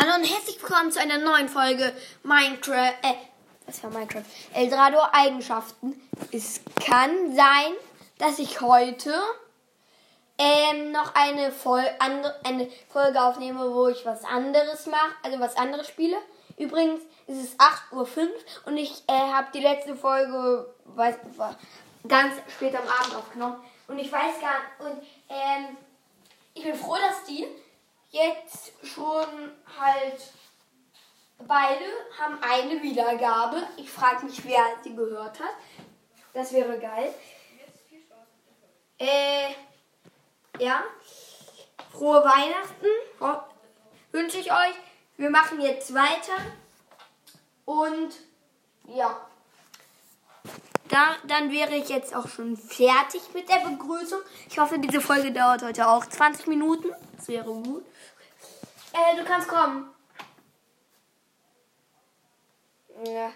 Hallo und herzlich willkommen zu einer neuen Folge Minecraft. Äh, was war Minecraft? Eldorado Eigenschaften. Es kann sein, dass ich heute ähm, noch eine, Vol andre, eine Folge aufnehme, wo ich was anderes mache, also was anderes spiele. Übrigens ist es 8.05 Uhr und ich äh, habe die letzte Folge weiß, ganz spät am Abend aufgenommen. Und ich weiß gar nicht, und ähm, ich bin froh, dass die jetzt schon halt beide haben eine Wiedergabe. Ich frage mich, wer sie gehört hat. Das wäre geil. Äh, ja. Frohe Weihnachten wünsche ich euch. Wir machen jetzt weiter. Und ja. Da, dann wäre ich jetzt auch schon fertig mit der Begrüßung. Ich hoffe, diese Folge dauert heute auch 20 Minuten. Das wäre gut. Äh, du kannst kommen. Ja.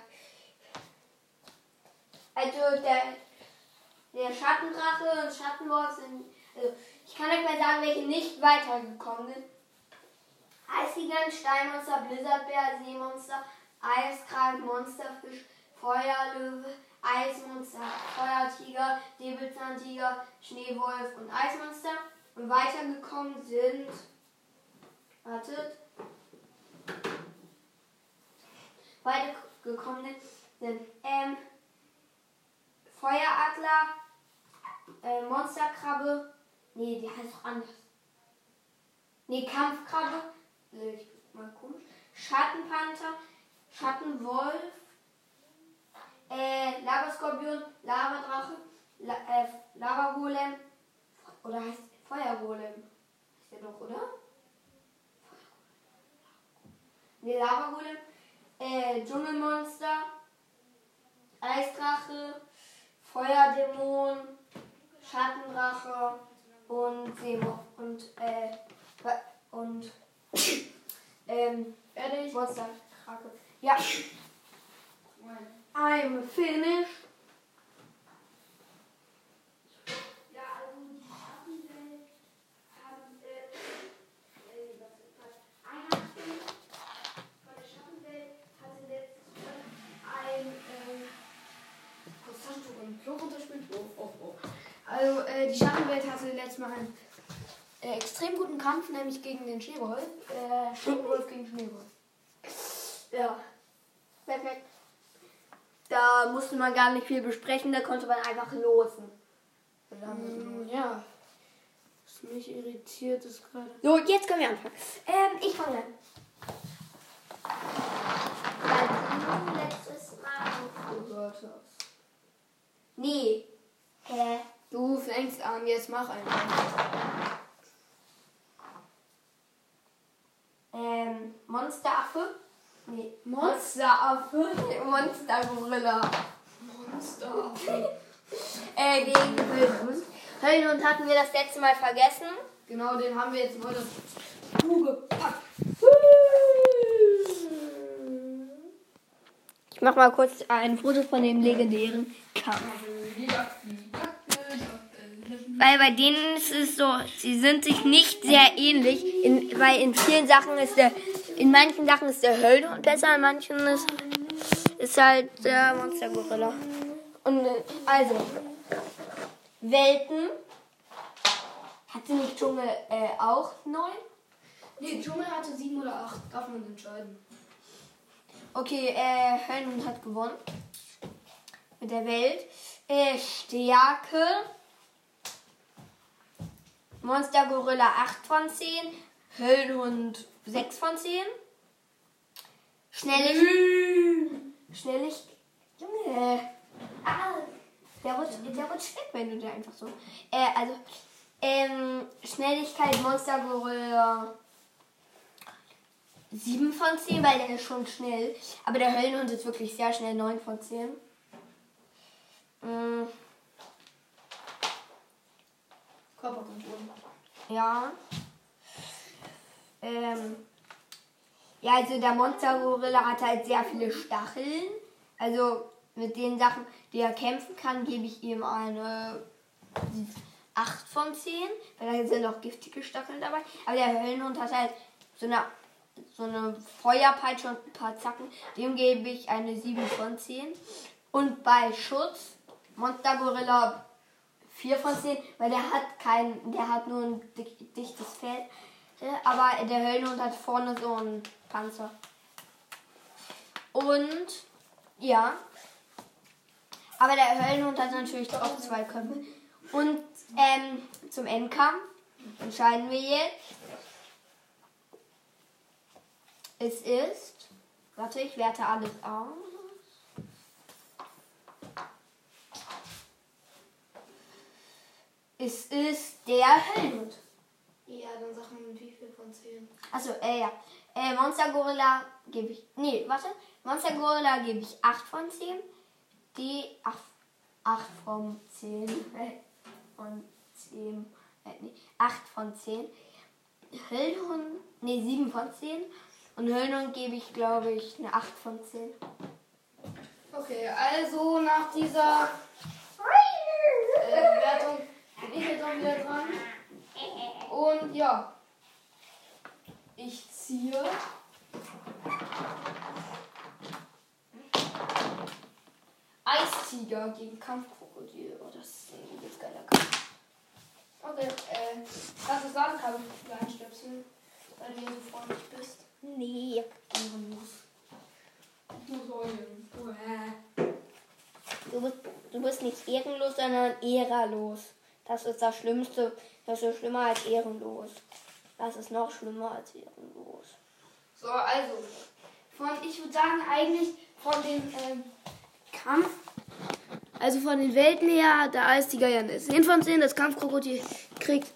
Also der, der Schattendrache und Schattenwolf sind. Also ich kann euch mal sagen, welche nicht weitergekommen sind. Eisgigant, Steinmonster, Blizzardbär, Seemonster, Eiskrallen, Monsterfisch, Feuerlöwe, Eismonster, Feuertiger, Säbelzahntiger, Schneewolf und Eismonster. Und weitergekommen sind. Wartet. Weitergekommen sind ähm, Feueradler, äh, Monsterkrabbe. Nee, die heißt auch anders. Nee, Kampfkrabbe. Ich mal komisch. Schattenpanther, Schattenwolf, äh, Lavaskorpion, Lavadrache, La äh, Lavagolem oder heißt Feuergolem. Ist der doch, oder? Nee, Lavagolem, äh, Dschungelmonster, Eisdrache, Feuerdämon, Schattendrache und Seemo und äh und ähm, Fertig? Monsterkrake. Ja. I'm finished. Ja, also die Schattenwelt haben äh, äh, was ist das? Weihnachten von der Schattenwelt hatte letztes Mal ein ähm, kurz Taschentuch im Klo runterspielt. Oh, oh, oh. Also äh, die Letztes Mal einen äh, extrem guten Kampf, nämlich gegen den Schneewolf. Äh, Schneewolf gegen Schneewolf. Ja. Perfekt. Da musste man gar nicht viel besprechen, da konnte man einfach losen. Mm, ja. Was mich irritiert ist gerade. So, jetzt können wir anfangen. Ähm, ich fange an. Weil du letztes Mal gehört hast. Nee. Hä? Du fängst an, jetzt mach einfach. Ähm, Monsteraffe. Nee. Monsteraffe? Monstergorilla. Monsteraffe. Äh, gegen Höhlenhund. Höhlenhund hatten wir das letzte Mal vergessen. Genau, den haben wir jetzt neu dazu gepackt. Ich mach mal kurz ein Foto von dem legendären Kampf. Weil bei denen ist es so, sie sind sich nicht sehr ähnlich. In, weil in vielen Sachen ist der, in manchen Sachen ist der Höhlenhund besser, in manchen ist, ist halt der Monstergorilla. Und äh, also, Welten. Hat sie nicht Dschungel äh, auch neun? Nee, Dschungel hatte sieben oder acht. Darf man entscheiden. Okay, äh, Höhlenhund hat gewonnen. Mit der Welt. Äh, Stärke. Monster Gorilla 8 von 10. Höhlenhund 6 von 10. Schnelligkeit. Schnelligkeit. Junge. Ah, der rutscht, der rutscht weg, wenn du da einfach so. Äh, also, ähm, Schnelligkeit Monster Gorilla 7 von 10, weil der ist schon schnell. Aber der Höllenhund ist wirklich sehr schnell, 9 von 10. Mm, Körperkontrolle. ja. Ähm, ja, also der Monstergorilla hat halt sehr viele Stacheln. Also mit den Sachen, die er kämpfen kann, gebe ich ihm eine 8 von 10. Weil da sind auch giftige Stacheln dabei. Aber der Höllenhund hat halt so eine so eine Feuerpeitsche und ein paar Zacken. Dem gebe ich eine 7 von 10. Und bei Schutz, Monster Gorilla 4 von 10, weil der hat kein, der hat nur ein dichtes Fell. Äh, Aber der Höllenhund hat vorne so einen Panzer. Und ja. Aber der Höllenhund hat natürlich auch zwei Köpfe. Und ähm, zum Endkampf entscheiden wir jetzt. Es ist. Warte, ich werte alles aus. Es ist der Höllenhund. Ja, dann sag mal mit wie viel von 10. Achso, äh, ja. Äh, Monster Gorilla gebe ich. Nee, warte. Monster Gorilla gebe ich 8 von 10. Die 8, 8 von 10. Äh, von 10. Äh, nee, 8 von 10. Höllenhund. Nee, 7 von 10. Und Höllenhund gebe ich, glaube ich, eine 8 von 10. Okay, also nach dieser äh, Bewertung bin ich jetzt auch wieder dran. Und ja, ich ziehe. Eistiger gegen Kampfkrokodil. Oh, das ist ein übelst geiler Kampf. Okay, äh, kannst du sagen, kann ich für einstöpseln, weil du hier so freundlich bist. Nee. Muss heulen. Uäh. Du bist, du bist nicht ehrenlos, sondern ehrerlos. Das ist das Schlimmste. Das ist schlimmer als ehrenlos. Das ist noch schlimmer als ehrenlos. So, also, von, ich würde sagen, eigentlich von dem ähm, Kampf, also von den Welten her, der Eistiger ja eine 10 von 10, das Kampfkrokodil kriegt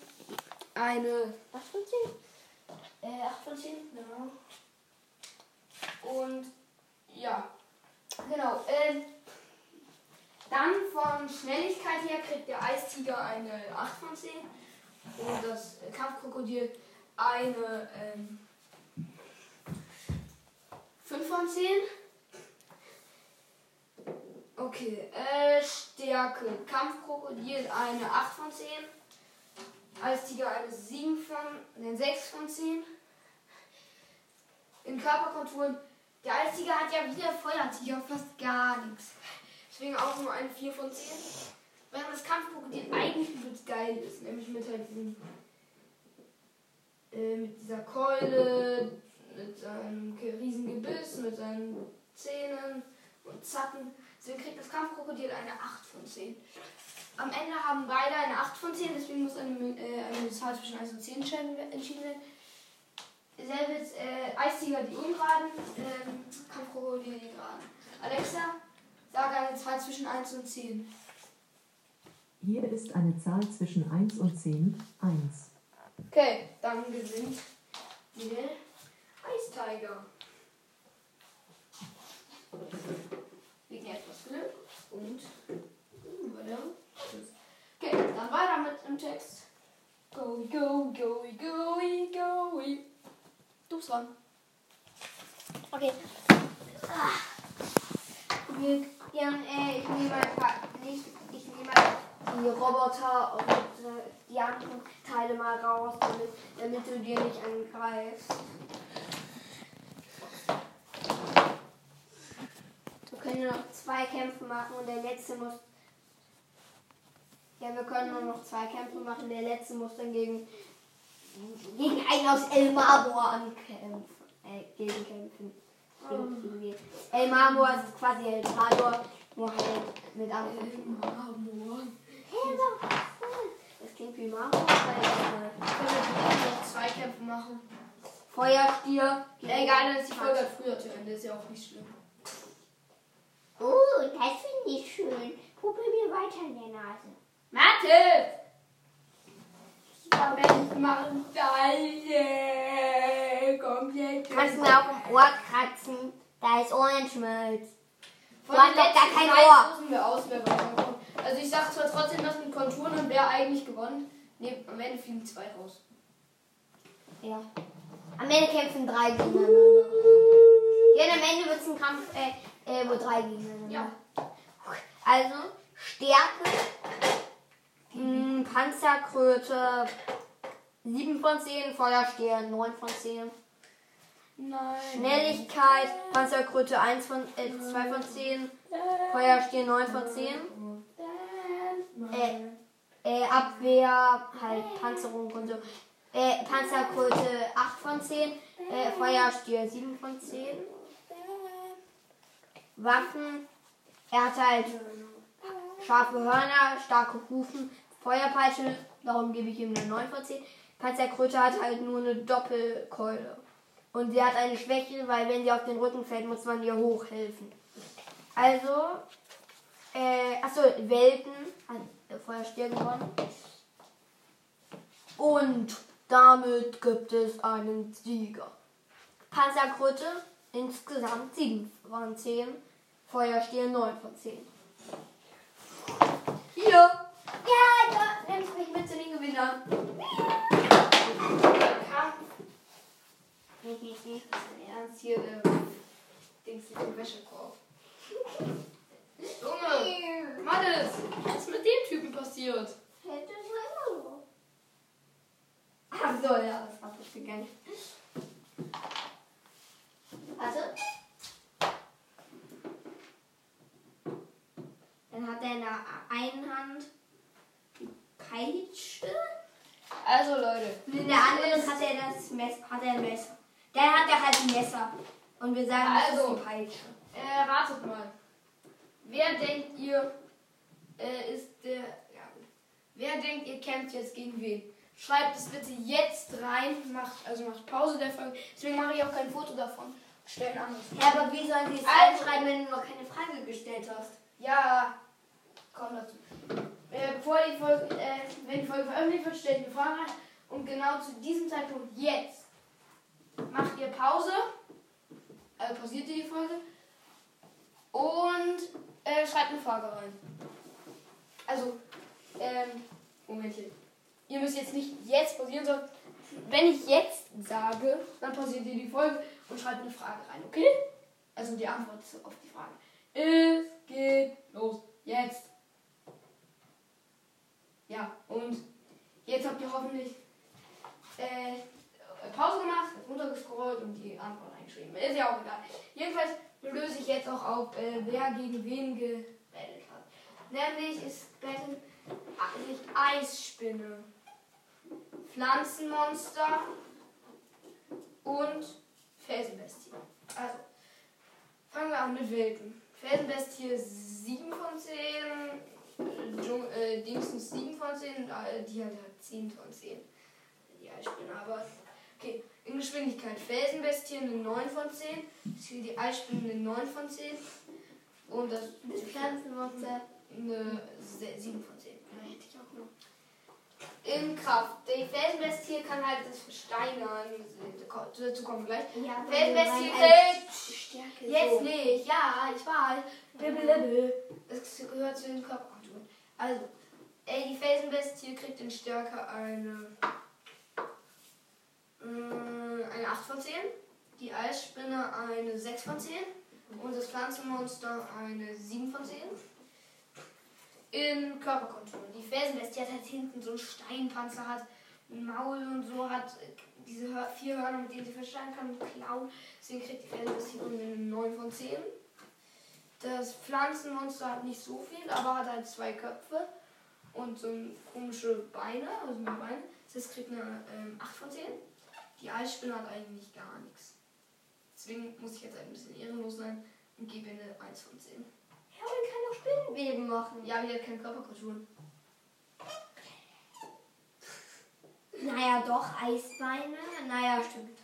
eine 8 von 10. Äh, 8 von 10, genau. Und, ja, genau, ähm, dann von Schnelligkeit her kriegt der Eistiger eine 8 von 10 und das Kampfkrokodil eine, ähm, 5 von 10. Okay, äh, Stärke. Kampfkrokodil eine 8 von 10. Eistiger eine 7 von, ne, 6 von 10. In Körperkonturen. Der Eistiger hat ja wieder Feuertiger fast gar nichts. Deswegen auch nur eine 4 von 10. Während das Kampfkrokodil eigentlich übelst geil ist. Nämlich mit halt diesem, äh, mit dieser Keule, mit seinem riesen Gebiss, mit seinen Zähnen und Zacken. Deswegen kriegt das Kampfkrokodil eine 8 von 10. Am Ende haben beide eine 8 von 10, deswegen muss eine, äh, eine Zahl zwischen 1 und 10 entschieden werden-. Selbes äh, Eistiger die ungeraden, ähm, Kampfkrokodil die geraden. Alexa, sage eine Zahl zwischen 1 und 10. Hier ist eine Zahl zwischen 1 und 10. 1. Okay, dann gewinnt der Eistiger. Wegen etwas Glück und. Okay, dann weiter mit dem Text. Go, go, go, go, go. Du bist dran. Okay. Ah. Ja, äh, ich nehme einfach nicht, ich nehme die Roboter und äh, die anderen Teile mal raus, damit, damit du dir nicht angreifst. Wir können nur noch zwei Kämpfe machen und der letzte muss. Ja, wir können nur noch zwei Kämpfe machen. Der letzte muss dann gegen, gegen einen aus El Marmor ankämpfen. Äh, gegen ihn. El Marmor ist quasi El Trador, nur halt mit anderen. Marmor. Das klingt wie Marmor. weil, Können wir noch zwei Kämpfe machen? äh, Feuerstier. Ja, egal, dann ist die Folge halt früher zu Ende. Ist ja auch nicht schlimm. Oh, das finde ich schön. Puppe mir weiter in der Nase. Mathe! Moment, machen alle. Kannst du mir auf dem Ohr kratzen? Da ist Ohrenschmalz. Von Du hast doch gar kein Ohr. wir aus, wer. Also ich sag zwar trotzdem, dass mit Konturen und wer eigentlich gewonnen. Nee, am Ende fliegen zwei raus. Ja. Am Ende kämpfen drei gegeneinander. Ja, und am Ende wird es ein Kampf, äh, äh, wo drei gegeneinander. Ja. Also, Stärke, mh, Panzerkröte, 7 von 10, Feuerstier, 9 von 10. Nein. Schnelligkeit, Panzerkröte 1 von, äh, 2 von 10, Feuerstier 9 von 10, äh, äh, Abwehr, halt Panzerung und so, äh, Panzerkröte 8 von 10, äh, Feuerstier 7 von 10, Waffen, er hat halt scharfe Hörner, starke Hufen, Feuerpeitsche, darum gebe ich ihm eine 9 von 10. Panzerkröte hat halt nur eine Doppelkeule. Und sie hat eine Schwäche, weil wenn sie auf den Rücken fällt, muss man ihr hochhelfen. Also, äh, achso, Welten hat äh, Feuerstier gewonnen. Und damit gibt es einen Sieger. Panzerkröte insgesamt 7 von 10. Feuerstier 9 von 10. Hier. Ja, da nimmst mich mit zu den Gewinnern. Kampf. Ernst hier, äh, Dings im Wäschekorb. Junge, Mattes, was ist mit dem Typen passiert? Hätte es immer so. Ach so, ja, das hat nicht gegangen. Warte. Dann hat er in der einen Hand die Peitsche. Also Leute, Und in der anderen hat er das Messer. Hat er ein Messer. Dann hat er halt ein Messer. Und wir sagen, das Also. ist die Peitsche. äh, ratet mal. Wer denkt ihr äh, ist der. Ja, gut. Wer denkt ihr kämpft jetzt gegen wen? Schreibt es bitte jetzt rein, macht, also macht Pause der Folge. Deswegen mache ich auch kein Foto davon. Stell ein anderes. Ja, aber wie sollen sie es Also. reinschreiben, wenn du noch keine Frage gestellt hast? Ja, komm dazu. Äh, bevor die Folge, äh, wenn die Folge veröffentlicht wird, stellt eine Frage rein. Und genau zu diesem Zeitpunkt jetzt macht ihr Pause. Also pausiert ihr die Folge. Und äh, schreibt eine Frage rein. Also, ähm, Momentchen. Ihr müsst jetzt nicht jetzt pausieren, sondern wenn ich jetzt sage, dann pausiert ihr die Folge und schreibt eine Frage rein, okay? Also die Antwort auf die Frage. Es geht los. Jetzt. Ja, und jetzt habt ihr hoffentlich äh, Pause gemacht, runtergescrollt und die Antwort eingeschrieben. Ist ja auch egal. Jedenfalls löse ich jetzt auch auf, äh, wer gegen wen gebettelt hat. Nämlich ist betteln sich Eisspinne, Pflanzenmonster und Felsenbestie. Also, fangen wir an mit Wilden. Felsenbestie 7 von 10, äh, Dschung- äh, Dingsens 7 von 10, äh, die hat halt 10 von 10. Die Eisspinne, aber okay. In Geschwindigkeit Felsenbestie eine 9 von 10, hier die Eisspinne eine 9 von 10 und das Pflanzenmonster. eine se- 7 von 10. Ja, hätte ich auch noch. In Kraft. Die Felsenbestie kann halt das Versteinern. Dazu kommen wir gleich. Ja, Felsenbestie kriegt. Stärke. Jetzt so. nicht. Ja, ich weiß. Blablabla. Das gehört zu den Körperkonturen. Also, ey, die Felsenbestie kriegt in Stärke eine. Mh, Eine 8 von 10. Die Eisspinne eine 6 von 10. Und das Pflanzenmonster eine 7 von 10 in Körperkonturen. Die Felsenbestie hat halt hinten so einen Steinpanzer, hat ein Maul und so, hat äh, diese vier Hörner, mit denen sie verstehen kann, und Klauen. Deswegen kriegt die Felsenbestie eine 9 von 10. Das Pflanzenmonster hat nicht so viel, aber hat halt zwei Köpfe und so komische Beine, also mehr Beine. Das kriegt eine ähm, 8 von 10. Die Eisspinne hat eigentlich gar nichts. Deswegen muss ich jetzt ein bisschen ehrenlos sein und gebe ihr eine 1 von 10. Ja, man kann doch Spinnenweben machen. Ja, wir hat keine Körperkulturen. Naja, doch, Eisbeine. Naja, stimmt.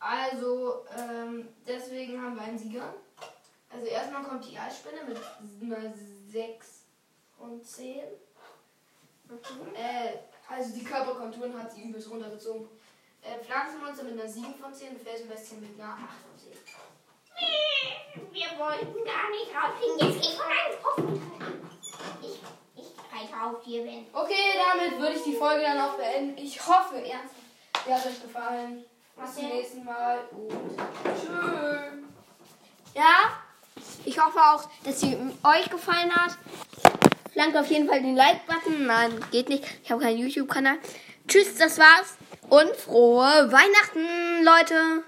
Also, ähm, deswegen haben wir einen Sieger. Also erstmal kommt die Eisspinne mit einer 6 von 10. Äh, also die Körperkonturen hat sie übelst runtergezogen. Äh, Pflanzenmonster mit einer 7 von 10 und Felsenbestien mit einer 8 von 10. Wir wollten gar nicht rausfliegen. Jetzt geh von einem. Ich, ich reite auf dir, wenn. Okay, damit würde ich die Folge dann auch beenden. Ich hoffe ernsthaft, sie hat euch gefallen. Bis zum nächsten Mal und tschüss. Ja, ich hoffe auch, dass sie euch gefallen hat. Flankt auf jeden Fall den Like-Button. Nein, geht nicht. Ich habe keinen YouTube-Kanal. Tschüss, das war's. Und frohe Weihnachten, Leute.